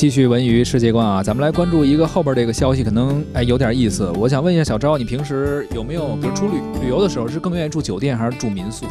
继续文娱世界观啊，咱们来关注一个后边这个消息，可能哎有点意思。我想问一下小昭，你平时有没有，比如出旅旅游的时候，是更愿意住酒店还是住民宿？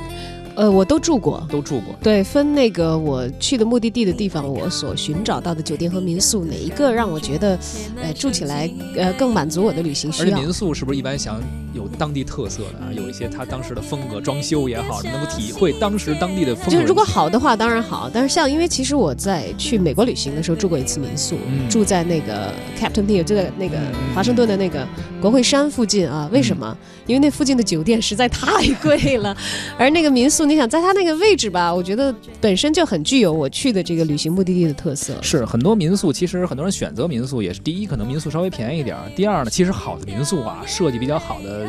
呃，我都住过，都住过。对，分那个我去的目的地的地方，我所寻找到的酒店和民宿，哪一个让我觉得，呃，住起来呃更满足我的旅行需要？而且民宿是不是一般想有当地特色的啊？有一些他当时的风格，装修也好，能够体会当时当地的风格。就如果好的话，当然好。但是像因为其实我在去美国旅行的时候住过一次民宿，住在那个 Captain Hill，就在那个华盛顿的那个国会山附近啊。为什么？因为那附近的酒店实在太贵了，而那个民宿。你想在它那个位置吧，我觉得本身就很具有我去的这个旅行目的地的特色。是很多民宿，其实很多人选择民宿也是第一，可能民宿稍微便宜一点；第二呢，其实好的民宿啊，设计比较好的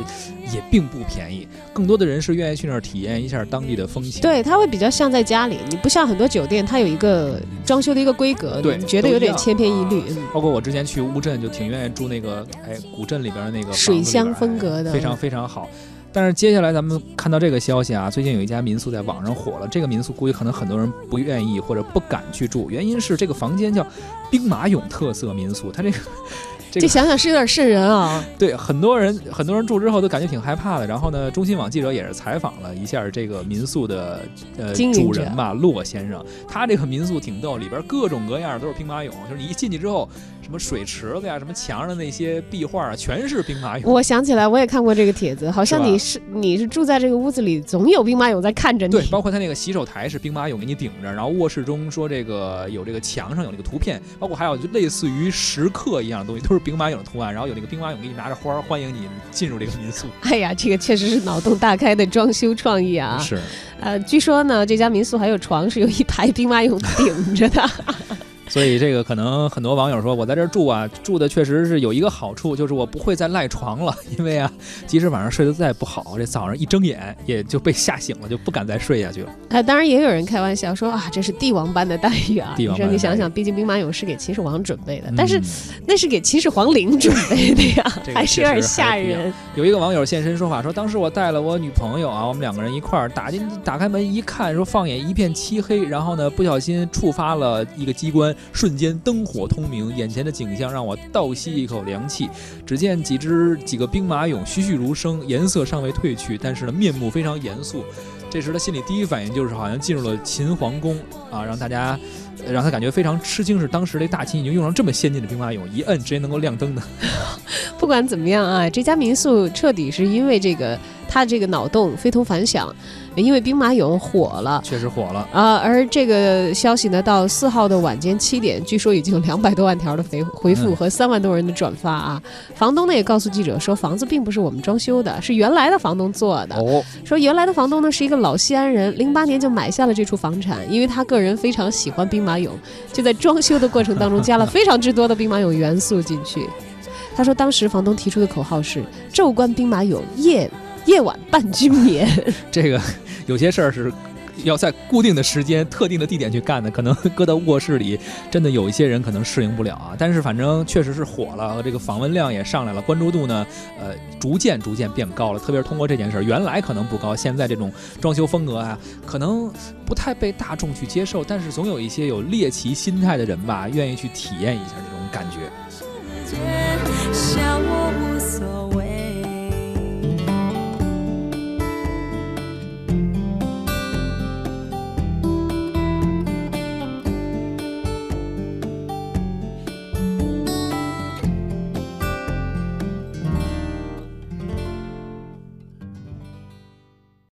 也并不便宜。更多的人是愿意去那儿体验一下当地的风情。对，它会比较像在家里，你不像很多酒店，它有一个装修的一个规格，对，你觉得有点千篇一律。包括我之前去乌镇，就挺愿意住那个哎古镇里边的那个水乡风格的，非常非常好。但是接下来咱们看到这个消息啊，最近有一家民宿在网上火了。这个民宿估计可能很多人不愿意或者不敢去住，原因是这个房间叫兵马俑特色民宿，它这个。这想想是有点瘆人啊！对，很多人很多人住之后都感觉挺害怕的。然后呢，中新网记者也是采访了一下这个民宿的呃主人吧，骆先生。他这个民宿挺逗，里边各种各样都是兵马俑，就是你一进去之后，什么水池子呀，什么墙上的那些壁画啊，全是兵马俑。我想起来，我也看过这个帖子，好像你是你是住在这个屋子里，总有兵马俑在看着你。对，包括他那个洗手台是兵马俑给你顶着，然后卧室中说这个有这个墙上有那个图片，包括还有就类似于石刻一样的东西，都是兵马俑的图案。然后有那个兵马俑给你拿着花欢迎你进入这个民宿。哎呀，这个确实是脑洞大开的装修创意啊！是，呃，据说呢，这家民宿还有床是有一排兵马俑顶着的。所以这个可能很多网友说，我在这儿住啊，住的确实是有一个好处，就是我不会再赖床了，因为啊，即使晚上睡得再不好，这早上一睁眼也就被吓醒了，就不敢再睡下去了。哎，当然也有人开玩笑说啊，这是帝王般的待遇啊！帝王，你想想，毕竟兵马俑是给秦始皇准备的，但是那是给秦始皇陵准备的呀，还是有点吓人。有一个网友现身说法说，当时我带了我女朋友啊，我们两个人一块儿打进打开门一看，说放眼一片漆黑，然后呢不小心触发了一个机关，瞬间灯。火通明，眼前的景象让我倒吸一口凉气。只见几只几个兵马俑栩栩如生，颜色尚未褪去，但是呢，面目非常严肃。这时他心里第一反应就是好像进入了秦皇宫啊，让大家让他感觉非常吃惊，是当时这大秦已经用上这么先进的兵马俑，一摁直接能够亮灯的。不管怎么样啊，这家民宿彻底是因为这个他这个脑洞非同凡响。因为兵马俑火了，确实火了啊！而这个消息呢，到四号的晚间七点，据说已经有两百多万条的回回复和三万多人的转发啊！房东呢也告诉记者说，房子并不是我们装修的，是原来的房东做的。哦，说原来的房东呢是一个老西安人，零八年就买下了这处房产，因为他个人非常喜欢兵马俑，就在装修的过程当中加了非常之多的兵马俑元素进去。他说，当时房东提出的口号是“昼观兵马俑，夜”。夜晚伴君眠，这个有些事儿是要在固定的时间、特定的地点去干的，可能搁到卧室里，真的有一些人可能适应不了啊。但是反正确实是火了，这个访问量也上来了，关注度呢，呃，逐渐逐渐变高了。特别是通过这件事儿，原来可能不高，现在这种装修风格啊，可能不太被大众去接受，但是总有一些有猎奇心态的人吧，愿意去体验一下这种感觉。